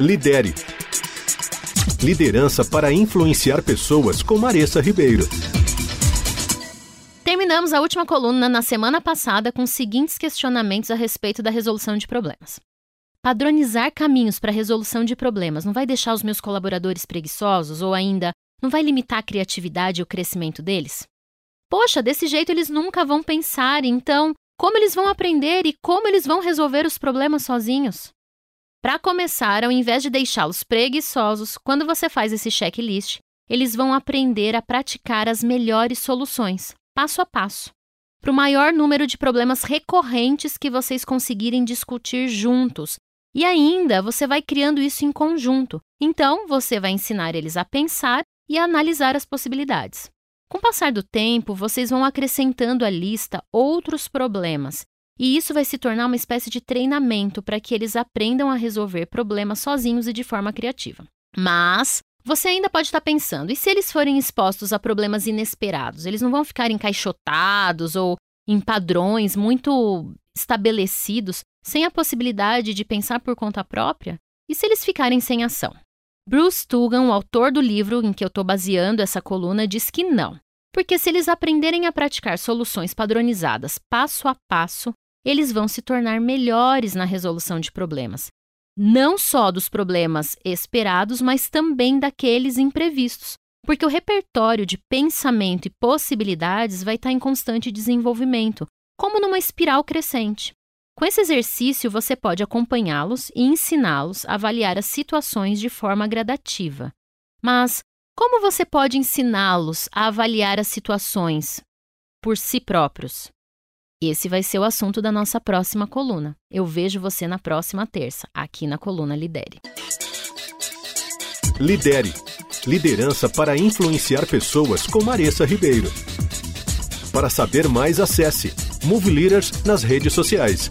Lidere. Liderança para influenciar pessoas com Maressa Ribeiro. Terminamos a última coluna na semana passada com os seguintes questionamentos a respeito da resolução de problemas. Padronizar caminhos para resolução de problemas não vai deixar os meus colaboradores preguiçosos ou ainda não vai limitar a criatividade e o crescimento deles? Poxa, desse jeito eles nunca vão pensar, então como eles vão aprender e como eles vão resolver os problemas sozinhos? Para começar, ao invés de deixá-los preguiçosos, quando você faz esse checklist, eles vão aprender a praticar as melhores soluções, passo a passo, para o maior número de problemas recorrentes que vocês conseguirem discutir juntos. E ainda você vai criando isso em conjunto. Então, você vai ensinar eles a pensar e a analisar as possibilidades. Com o passar do tempo, vocês vão acrescentando à lista outros problemas e isso vai se tornar uma espécie de treinamento para que eles aprendam a resolver problemas sozinhos e de forma criativa. Mas você ainda pode estar pensando, e se eles forem expostos a problemas inesperados? Eles não vão ficar encaixotados ou em padrões muito estabelecidos, sem a possibilidade de pensar por conta própria? E se eles ficarem sem ação? Bruce Tugan, o autor do livro em que eu estou baseando essa coluna, diz que não. Porque se eles aprenderem a praticar soluções padronizadas passo a passo, eles vão se tornar melhores na resolução de problemas. Não só dos problemas esperados, mas também daqueles imprevistos, porque o repertório de pensamento e possibilidades vai estar em constante desenvolvimento, como numa espiral crescente. Com esse exercício, você pode acompanhá-los e ensiná-los a avaliar as situações de forma gradativa. Mas como você pode ensiná-los a avaliar as situações por si próprios? Esse vai ser o assunto da nossa próxima coluna. Eu vejo você na próxima terça, aqui na coluna Lidere. Lidere. Liderança para influenciar pessoas com Maressa Ribeiro. Para saber mais, acesse Move Leaders nas redes sociais.